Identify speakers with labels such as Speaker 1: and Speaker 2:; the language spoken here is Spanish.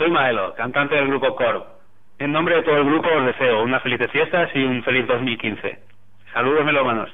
Speaker 1: Soy Maelo, cantante del grupo Coro. En nombre de todo el grupo os deseo unas felices fiestas y un feliz 2015. Saludos melómanos.